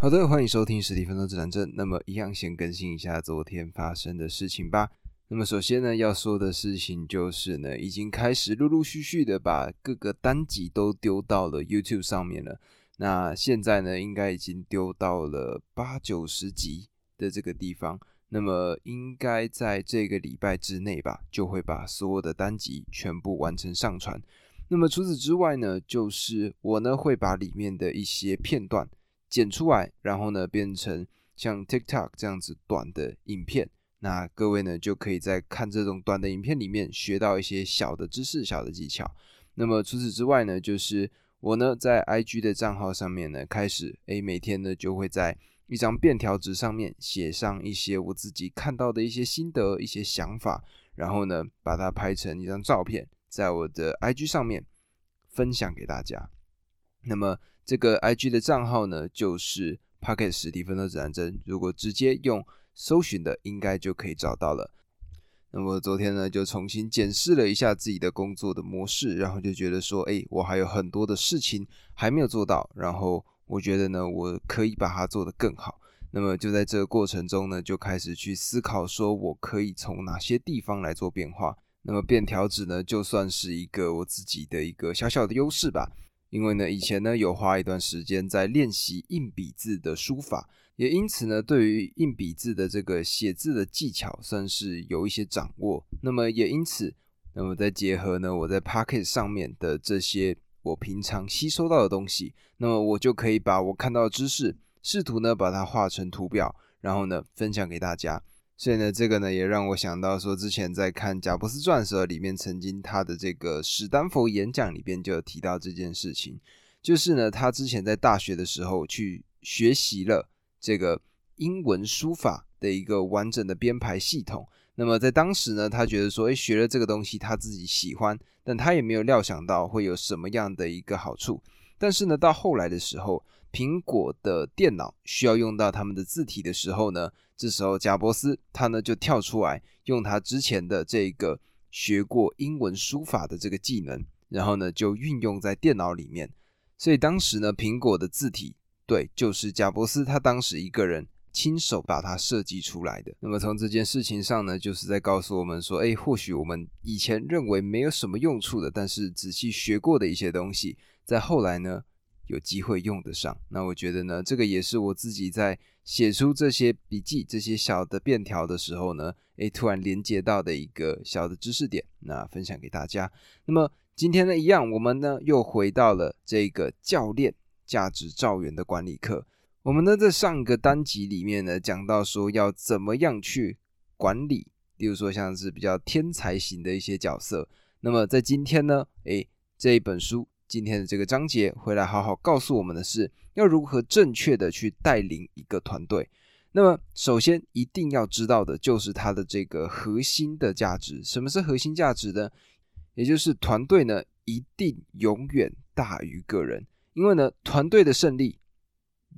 好的，欢迎收听实体分钟指南针。那么，一样先更新一下昨天发生的事情吧。那么，首先呢，要说的事情就是呢，已经开始陆陆续续的把各个单集都丢到了 YouTube 上面了。那现在呢，应该已经丢到了八九十集的这个地方。那么，应该在这个礼拜之内吧，就会把所有的单集全部完成上传。那么，除此之外呢，就是我呢会把里面的一些片段。剪出来，然后呢，变成像 TikTok 这样子短的影片。那各位呢，就可以在看这种短的影片里面学到一些小的知识、小的技巧。那么除此之外呢，就是我呢在 IG 的账号上面呢，开始诶，每天呢就会在一张便条纸上面写上一些我自己看到的一些心得、一些想法，然后呢把它拍成一张照片，在我的 IG 上面分享给大家。那么这个 I G 的账号呢，就是 Pocket 实体分的指南针。如果直接用搜寻的，应该就可以找到了。那么昨天呢，就重新检视了一下自己的工作的模式，然后就觉得说，哎，我还有很多的事情还没有做到。然后我觉得呢，我可以把它做得更好。那么就在这个过程中呢，就开始去思考，说我可以从哪些地方来做变化。那么便条纸呢，就算是一个我自己的一个小小的优势吧。因为呢，以前呢有花一段时间在练习硬笔字的书法，也因此呢，对于硬笔字的这个写字的技巧算是有一些掌握。那么也因此，那么再结合呢我在 Pocket 上面的这些我平常吸收到的东西，那么我就可以把我看到的知识，试图呢把它画成图表，然后呢分享给大家。所以呢，这个呢也让我想到说，之前在看《贾伯斯传》的时候，里面曾经他的这个史丹佛演讲里边就有提到这件事情，就是呢，他之前在大学的时候去学习了这个英文书法的一个完整的编排系统。那么在当时呢，他觉得说，诶，学了这个东西他自己喜欢，但他也没有料想到会有什么样的一个好处。但是呢，到后来的时候，苹果的电脑需要用到他们的字体的时候呢。这时候，贾伯斯他呢就跳出来，用他之前的这个学过英文书法的这个技能，然后呢就运用在电脑里面。所以当时呢，苹果的字体对，就是贾伯斯他当时一个人亲手把它设计出来的。那么从这件事情上呢，就是在告诉我们说，哎，或许我们以前认为没有什么用处的，但是仔细学过的一些东西，在后来呢。有机会用得上，那我觉得呢，这个也是我自己在写出这些笔记、这些小的便条的时候呢，诶，突然连接到的一个小的知识点，那分享给大家。那么今天呢，一样，我们呢又回到了这个教练价值造园的管理课。我们呢在上个单集里面呢讲到说要怎么样去管理，例如说像是比较天才型的一些角色。那么在今天呢，诶，这一本书。今天的这个章节回来好好告诉我们的是，要如何正确的去带领一个团队。那么，首先一定要知道的就是它的这个核心的价值。什么是核心价值呢？也就是团队呢一定永远大于个人，因为呢团队的胜利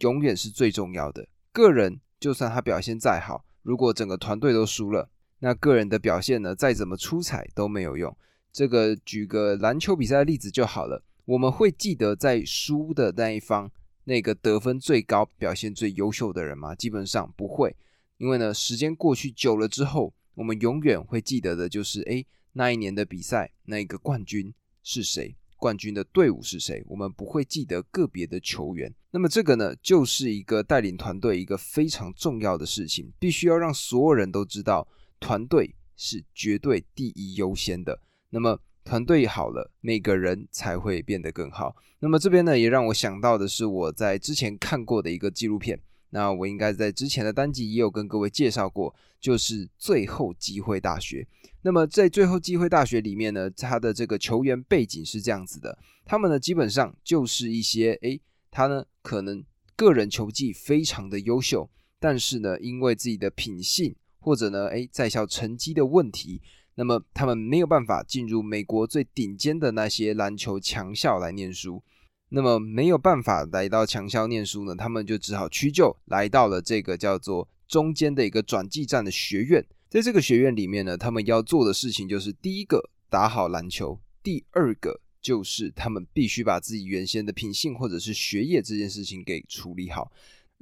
永远是最重要的。个人就算他表现再好，如果整个团队都输了，那个人的表现呢再怎么出彩都没有用。这个举个篮球比赛的例子就好了。我们会记得在输的那一方那个得分最高、表现最优秀的人吗？基本上不会，因为呢，时间过去久了之后，我们永远会记得的就是，哎，那一年的比赛，那个冠军是谁？冠军的队伍是谁？我们不会记得个别的球员。那么这个呢，就是一个带领团队一个非常重要的事情，必须要让所有人都知道，团队是绝对第一优先的。那么。团队好了，每个人才会变得更好。那么这边呢，也让我想到的是我在之前看过的一个纪录片。那我应该在之前的单集也有跟各位介绍过，就是《最后机会大学》。那么在《最后机会大学》里面呢，他的这个球员背景是这样子的：他们呢基本上就是一些，诶，他呢可能个人球技非常的优秀，但是呢因为自己的品性或者呢，诶，在校成绩的问题。那么他们没有办法进入美国最顶尖的那些篮球强校来念书，那么没有办法来到强校念书呢，他们就只好屈就来到了这个叫做中间的一个转技站的学院。在这个学院里面呢，他们要做的事情就是第一个打好篮球，第二个就是他们必须把自己原先的品性或者是学业这件事情给处理好。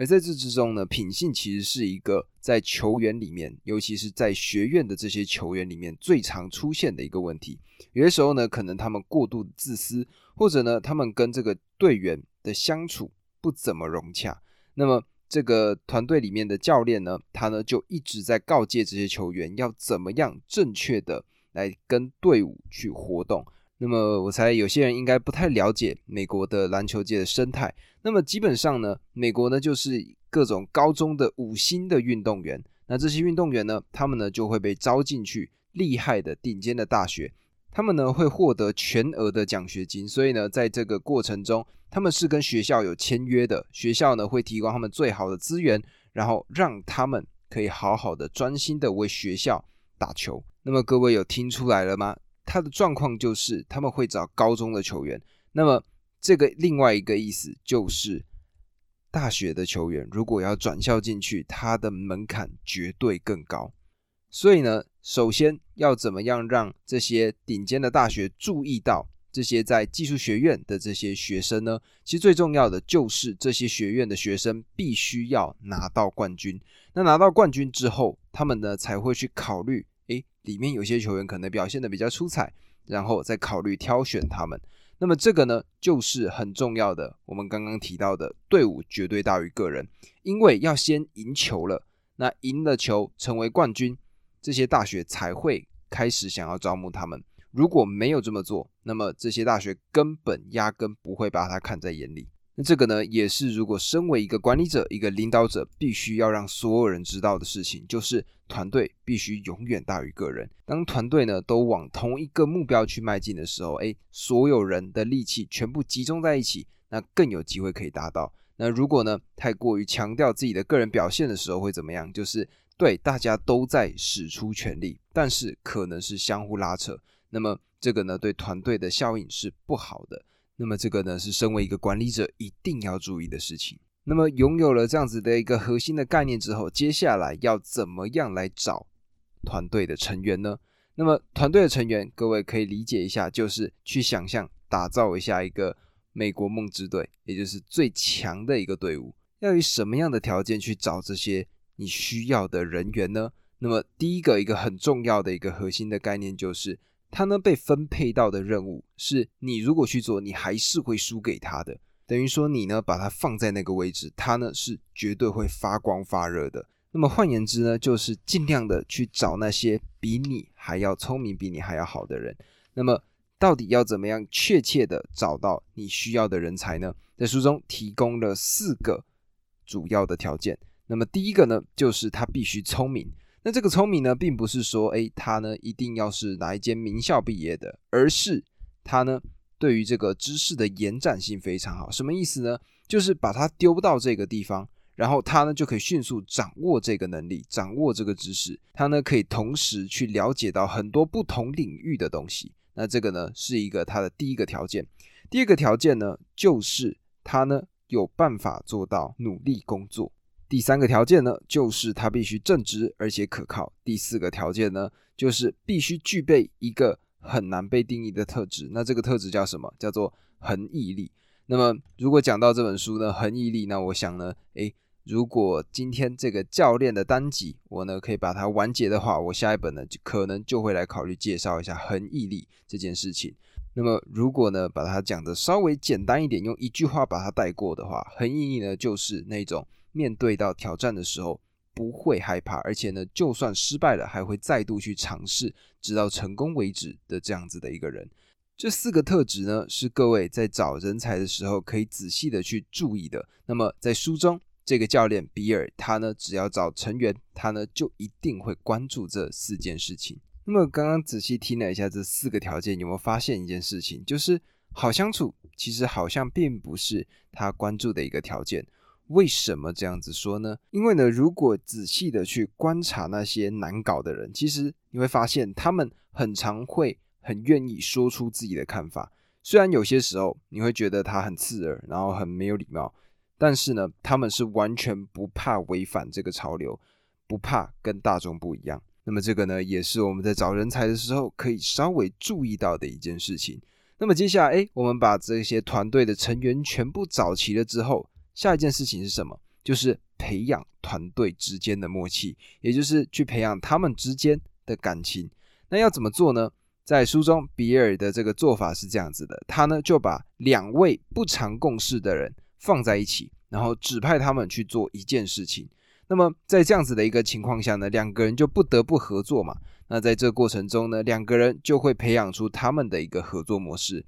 而在这之中呢，品性其实是一个在球员里面，尤其是在学院的这些球员里面最常出现的一个问题。有些时候呢，可能他们过度自私，或者呢，他们跟这个队员的相处不怎么融洽。那么这个团队里面的教练呢，他呢就一直在告诫这些球员要怎么样正确的来跟队伍去活动。那么我猜有些人应该不太了解美国的篮球界的生态。那么基本上呢，美国呢就是各种高中的五星的运动员。那这些运动员呢，他们呢就会被招进去厉害的顶尖的大学。他们呢会获得全额的奖学金，所以呢，在这个过程中，他们是跟学校有签约的，学校呢会提供他们最好的资源，然后让他们可以好好的专心的为学校打球。那么各位有听出来了吗？他的状况就是他们会找高中的球员，那么这个另外一个意思就是大学的球员如果要转校进去，他的门槛绝对更高。所以呢，首先要怎么样让这些顶尖的大学注意到这些在技术学院的这些学生呢？其实最重要的就是这些学院的学生必须要拿到冠军。那拿到冠军之后，他们呢才会去考虑，诶，里面有些球员可能表现的比较出彩，然后再考虑挑选他们。那么这个呢，就是很重要的。我们刚刚提到的队伍绝对大于个人，因为要先赢球了，那赢了球成为冠军。这些大学才会开始想要招募他们。如果没有这么做，那么这些大学根本压根不会把他看在眼里。这个呢，也是如果身为一个管理者、一个领导者，必须要让所有人知道的事情，就是团队必须永远大于个人。当团队呢都往同一个目标去迈进的时候，哎，所有人的力气全部集中在一起，那更有机会可以达到。那如果呢太过于强调自己的个人表现的时候，会怎么样？就是对，大家都在使出全力，但是可能是相互拉扯。那么这个呢，对团队的效应是不好的。那么这个呢，是身为一个管理者一定要注意的事情。那么拥有了这样子的一个核心的概念之后，接下来要怎么样来找团队的成员呢？那么团队的成员，各位可以理解一下，就是去想象打造一下一个美国梦之队，也就是最强的一个队伍，要以什么样的条件去找这些？你需要的人员呢？那么第一个一个很重要的一个核心的概念就是，他呢被分配到的任务是你如果去做，你还是会输给他的。等于说你呢把它放在那个位置，他呢是绝对会发光发热的。那么换言之呢，就是尽量的去找那些比你还要聪明、比你还要好的人。那么到底要怎么样确切的找到你需要的人才呢？在书中提供了四个主要的条件。那么第一个呢，就是他必须聪明。那这个聪明呢，并不是说，哎，他呢一定要是哪一间名校毕业的，而是他呢对于这个知识的延展性非常好。什么意思呢？就是把他丢到这个地方，然后他呢就可以迅速掌握这个能力，掌握这个知识。他呢可以同时去了解到很多不同领域的东西。那这个呢是一个他的第一个条件。第二个条件呢，就是他呢有办法做到努力工作。第三个条件呢，就是他必须正直而且可靠。第四个条件呢，就是必须具备一个很难被定义的特质。那这个特质叫什么？叫做恒毅力。那么如果讲到这本书呢，恒毅力，那我想呢，诶，如果今天这个教练的单集我呢可以把它完结的话，我下一本呢就可能就会来考虑介绍一下恒毅力这件事情。那么如果呢把它讲的稍微简单一点，用一句话把它带过的话，恒毅力呢就是那种。面对到挑战的时候不会害怕，而且呢，就算失败了，还会再度去尝试，直到成功为止的这样子的一个人。这四个特质呢，是各位在找人才的时候可以仔细的去注意的。那么在书中，这个教练比尔他呢，只要找成员，他呢就一定会关注这四件事情。那么刚刚仔细听了一下这四个条件，有没有发现一件事情？就是好相处，其实好像并不是他关注的一个条件。为什么这样子说呢？因为呢，如果仔细的去观察那些难搞的人，其实你会发现他们很常会很愿意说出自己的看法。虽然有些时候你会觉得他很刺耳，然后很没有礼貌，但是呢，他们是完全不怕违反这个潮流，不怕跟大众不一样。那么这个呢，也是我们在找人才的时候可以稍微注意到的一件事情。那么接下来，哎，我们把这些团队的成员全部找齐了之后。下一件事情是什么？就是培养团队之间的默契，也就是去培养他们之间的感情。那要怎么做呢？在书中，比尔的这个做法是这样子的：他呢就把两位不常共事的人放在一起，然后指派他们去做一件事情。那么在这样子的一个情况下呢，两个人就不得不合作嘛。那在这过程中呢，两个人就会培养出他们的一个合作模式。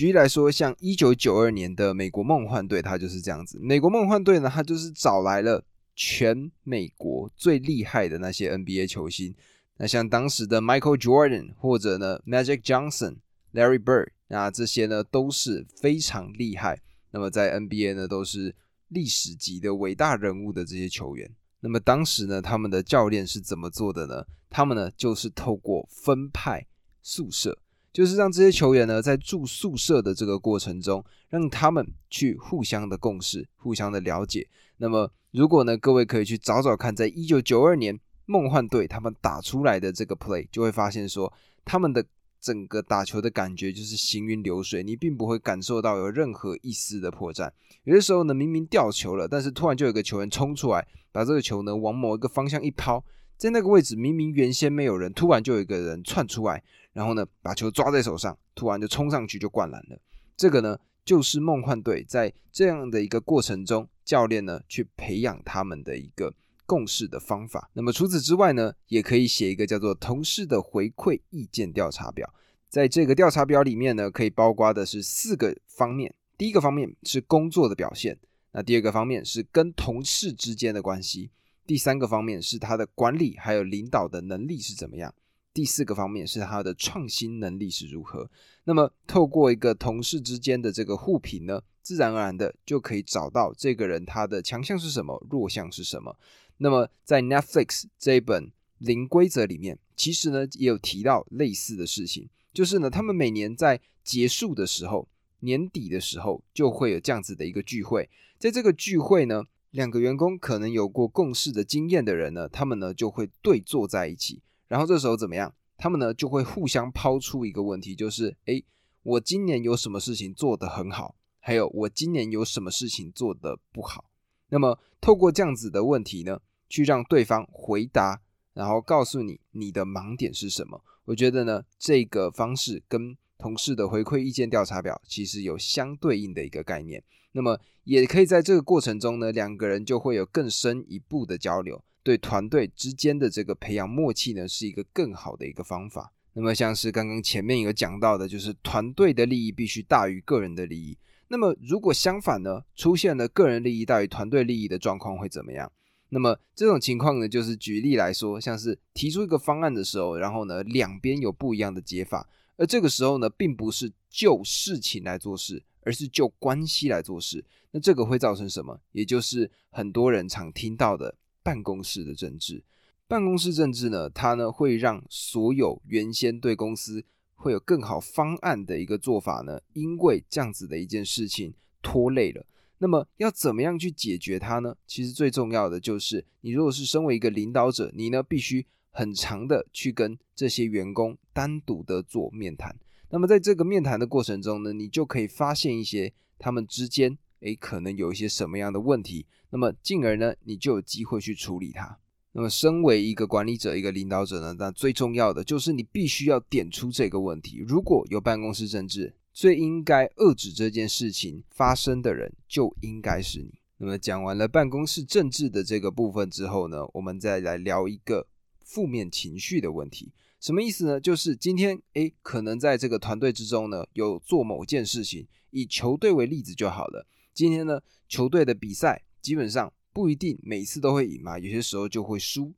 举例来说，像一九九二年的美国梦幻队，它就是这样子。美国梦幻队呢，它就是找来了全美国最厉害的那些 NBA 球星。那像当时的 Michael Jordan 或者呢 Magic Johnson、Larry Bird，那这些呢都是非常厉害。那么在 NBA 呢都是历史级的伟大人物的这些球员。那么当时呢他们的教练是怎么做的呢？他们呢就是透过分派宿舍，就是让这些球员呢在住宿舍的这个过程中，让他们去互相的共识、互相的了解。那么如果呢各位可以去找找看，在一九九二年。梦幻队他们打出来的这个 play 就会发现说，他们的整个打球的感觉就是行云流水，你并不会感受到有任何一丝的破绽。有的时候呢，明明掉球了，但是突然就有个球员冲出来，把这个球呢往某一个方向一抛，在那个位置明明原先没有人，突然就有一个人窜出来，然后呢把球抓在手上，突然就冲上去就灌篮了。这个呢就是梦幻队在这样的一个过程中，教练呢去培养他们的一个。共识的方法。那么除此之外呢，也可以写一个叫做同事的回馈意见调查表。在这个调查表里面呢，可以包括的是四个方面。第一个方面是工作的表现，那第二个方面是跟同事之间的关系，第三个方面是他的管理还有领导的能力是怎么样，第四个方面是他的创新能力是如何。那么透过一个同事之间的这个互评呢，自然而然的就可以找到这个人他的强项是什么，弱项是什么。那么，在 Netflix 这一本《零规则》里面，其实呢也有提到类似的事情，就是呢，他们每年在结束的时候，年底的时候，就会有这样子的一个聚会。在这个聚会呢，两个员工可能有过共事的经验的人呢，他们呢就会对坐在一起，然后这时候怎么样？他们呢就会互相抛出一个问题，就是：诶，我今年有什么事情做得很好？还有我今年有什么事情做得不好？那么透过这样子的问题呢？去让对方回答，然后告诉你你的盲点是什么。我觉得呢，这个方式跟同事的回馈意见调查表其实有相对应的一个概念。那么也可以在这个过程中呢，两个人就会有更深一步的交流，对团队之间的这个培养默契呢，是一个更好的一个方法。那么像是刚刚前面有讲到的，就是团队的利益必须大于个人的利益。那么如果相反呢，出现了个人利益大于团队利益的状况会怎么样？那么这种情况呢，就是举例来说，像是提出一个方案的时候，然后呢两边有不一样的解法，而这个时候呢，并不是就事情来做事，而是就关系来做事。那这个会造成什么？也就是很多人常听到的办公室的政治。办公室政治呢，它呢会让所有原先对公司会有更好方案的一个做法呢，因为这样子的一件事情拖累了。那么要怎么样去解决它呢？其实最重要的就是，你如果是身为一个领导者，你呢必须很长的去跟这些员工单独的做面谈。那么在这个面谈的过程中呢，你就可以发现一些他们之间，诶可能有一些什么样的问题。那么进而呢，你就有机会去处理它。那么身为一个管理者、一个领导者呢，那最重要的就是你必须要点出这个问题。如果有办公室政治，最应该遏制这件事情发生的人就应该是你。那么讲完了办公室政治的这个部分之后呢，我们再来聊一个负面情绪的问题。什么意思呢？就是今天诶，可能在这个团队之中呢，有做某件事情，以球队为例子就好了。今天呢，球队的比赛基本上不一定每次都会赢嘛，有些时候就会输，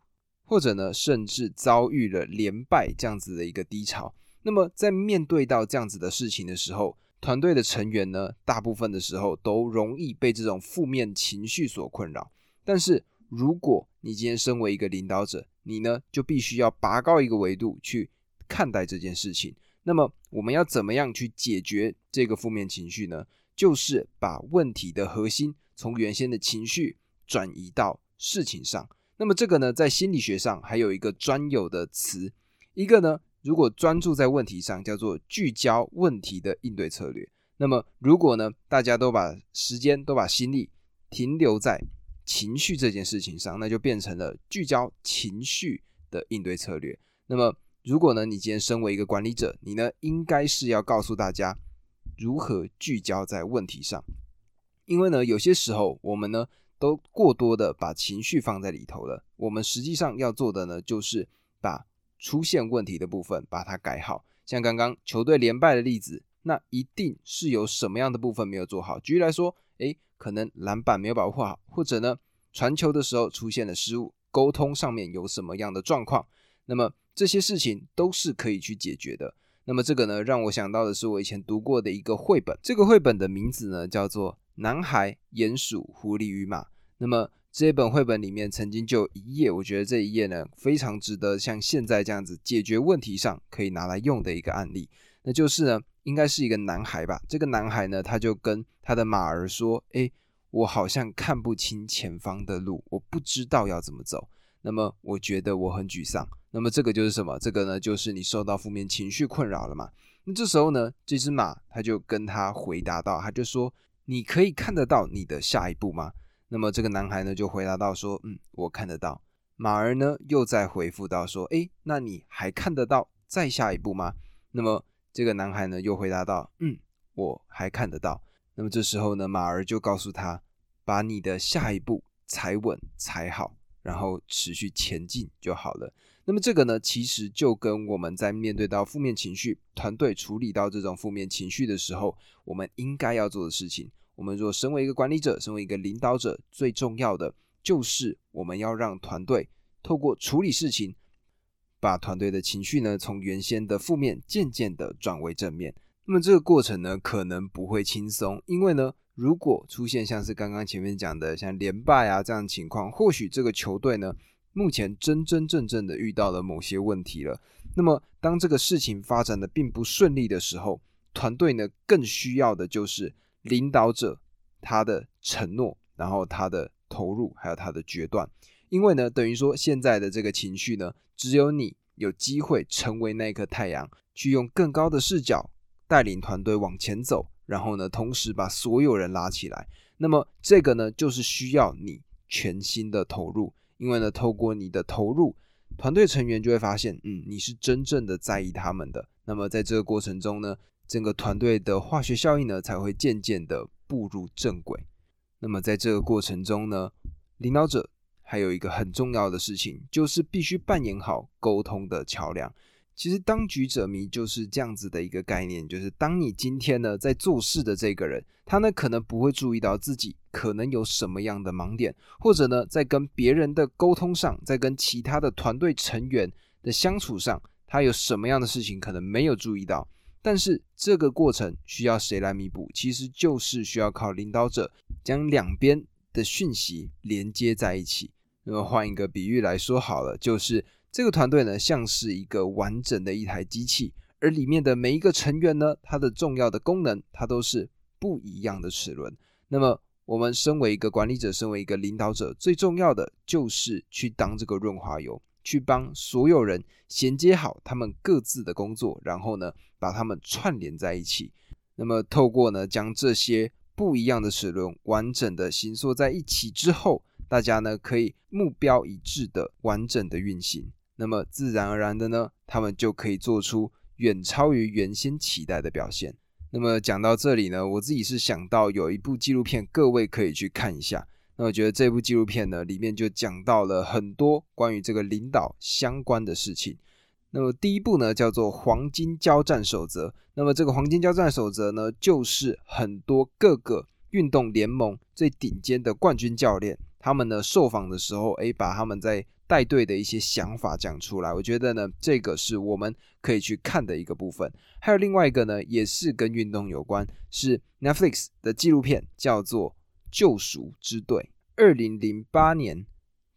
或者呢，甚至遭遇了连败这样子的一个低潮。那么，在面对到这样子的事情的时候，团队的成员呢，大部分的时候都容易被这种负面情绪所困扰。但是，如果你今天身为一个领导者，你呢就必须要拔高一个维度去看待这件事情。那么，我们要怎么样去解决这个负面情绪呢？就是把问题的核心从原先的情绪转移到事情上。那么，这个呢，在心理学上还有一个专有的词，一个呢。如果专注在问题上，叫做聚焦问题的应对策略。那么，如果呢，大家都把时间都把心力停留在情绪这件事情上，那就变成了聚焦情绪的应对策略。那么，如果呢，你今天身为一个管理者，你呢，应该是要告诉大家如何聚焦在问题上，因为呢，有些时候我们呢，都过多的把情绪放在里头了。我们实际上要做的呢，就是把出现问题的部分把它改好。像刚刚球队连败的例子，那一定是有什么样的部分没有做好。举例来说，诶，可能篮板没有保护好，或者呢，传球的时候出现了失误，沟通上面有什么样的状况，那么这些事情都是可以去解决的。那么这个呢，让我想到的是我以前读过的一个绘本，这个绘本的名字呢叫做《男孩、鼹鼠、狐狸与马》。那么这本绘本里面曾经就一页，我觉得这一页呢非常值得像现在这样子解决问题上可以拿来用的一个案例，那就是呢。应该是一个男孩吧。这个男孩呢，他就跟他的马儿说：“哎，我好像看不清前方的路，我不知道要怎么走。那么，我觉得我很沮丧。那么，这个就是什么？这个呢，就是你受到负面情绪困扰了嘛？那这时候呢，这只马他就跟他回答到，他就说：你可以看得到你的下一步吗？那么，这个男孩呢就回答到说：嗯，我看得到。马儿呢又再回复到说：哎，那你还看得到再下一步吗？那么。这个男孩呢，又回答道：“嗯，我还看得到。”那么这时候呢，马儿就告诉他：“把你的下一步踩稳、踩好，然后持续前进就好了。”那么这个呢，其实就跟我们在面对到负面情绪、团队处理到这种负面情绪的时候，我们应该要做的事情。我们若身为一个管理者，身为一个领导者，最重要的就是我们要让团队透过处理事情。把团队的情绪呢，从原先的负面渐渐的转为正面。那么这个过程呢，可能不会轻松，因为呢，如果出现像是刚刚前面讲的像连败啊这样的情况，或许这个球队呢，目前真真正正的遇到了某些问题了。那么当这个事情发展的并不顺利的时候，团队呢更需要的就是领导者他的承诺，然后他的投入，还有他的决断。因为呢，等于说现在的这个情绪呢，只有你有机会成为那一颗太阳，去用更高的视角带领团队往前走，然后呢，同时把所有人拉起来。那么这个呢，就是需要你全心的投入。因为呢，透过你的投入，团队成员就会发现，嗯，你是真正的在意他们的。那么在这个过程中呢，整个团队的化学效应呢，才会渐渐的步入正轨。那么在这个过程中呢，领导者。还有一个很重要的事情，就是必须扮演好沟通的桥梁。其实，当局者迷就是这样子的一个概念，就是当你今天呢在做事的这个人，他呢可能不会注意到自己可能有什么样的盲点，或者呢在跟别人的沟通上，在跟其他的团队成员的相处上，他有什么样的事情可能没有注意到。但是这个过程需要谁来弥补？其实就是需要靠领导者将两边的讯息连接在一起。那么换一个比喻来说好了，就是这个团队呢像是一个完整的一台机器，而里面的每一个成员呢，它的重要的功能，它都是不一样的齿轮。那么我们身为一个管理者，身为一个领导者，最重要的就是去当这个润滑油，去帮所有人衔接好他们各自的工作，然后呢把他们串联在一起。那么透过呢将这些不一样的齿轮完整的形塑在一起之后。大家呢可以目标一致的完整的运行，那么自然而然的呢，他们就可以做出远超于原先期待的表现。那么讲到这里呢，我自己是想到有一部纪录片，各位可以去看一下。那我觉得这部纪录片呢，里面就讲到了很多关于这个领导相关的事情。那么第一部呢叫做《黄金交战守则》，那么这个黄金交战守则呢，就是很多各个运动联盟最顶尖的冠军教练。他们呢受访的时候，诶，把他们在带队的一些想法讲出来。我觉得呢，这个是我们可以去看的一个部分。还有另外一个呢，也是跟运动有关，是 Netflix 的纪录片，叫做《救赎之队》，二零零八年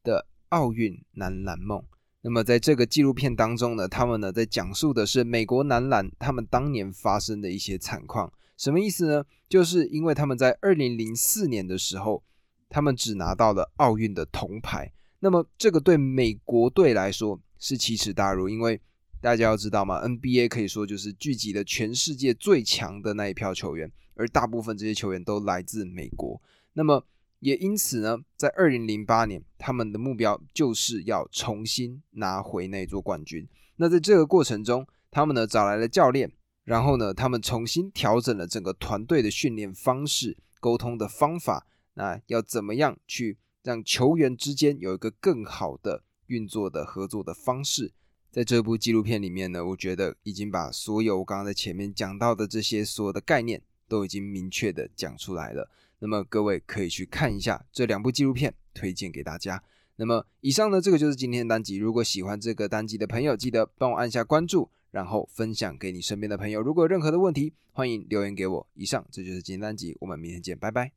的奥运男篮梦。那么在这个纪录片当中呢，他们呢在讲述的是美国男篮他们当年发生的一些惨况。什么意思呢？就是因为他们在二零零四年的时候。他们只拿到了奥运的铜牌，那么这个对美国队来说是奇耻大辱，因为大家要知道嘛，NBA 可以说就是聚集了全世界最强的那一票球员，而大部分这些球员都来自美国。那么也因此呢，在二零零八年，他们的目标就是要重新拿回那座冠军。那在这个过程中，他们呢找来了教练，然后呢，他们重新调整了整个团队的训练方式、沟通的方法。那要怎么样去让球员之间有一个更好的运作的合作的方式？在这部纪录片里面呢，我觉得已经把所有我刚刚在前面讲到的这些所有的概念都已经明确的讲出来了。那么各位可以去看一下这两部纪录片，推荐给大家。那么以上呢，这个就是今天的单集。如果喜欢这个单集的朋友，记得帮我按下关注，然后分享给你身边的朋友。如果有任何的问题，欢迎留言给我。以上这就是今天单集，我们明天见，拜拜。